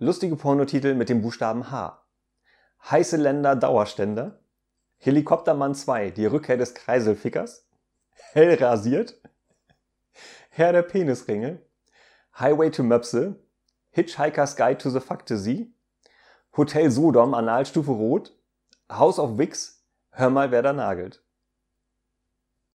Lustige Pornotitel mit dem Buchstaben H. Heiße Länder Dauerständer. Helikoptermann 2, die Rückkehr des Kreiselfickers. Hell rasiert. Herr der Penisringe. Highway to Möpse. Hitchhiker's Guide to the Fantasy. Hotel Sodom, Analstufe Rot. House of Wix. Hör mal, wer da nagelt.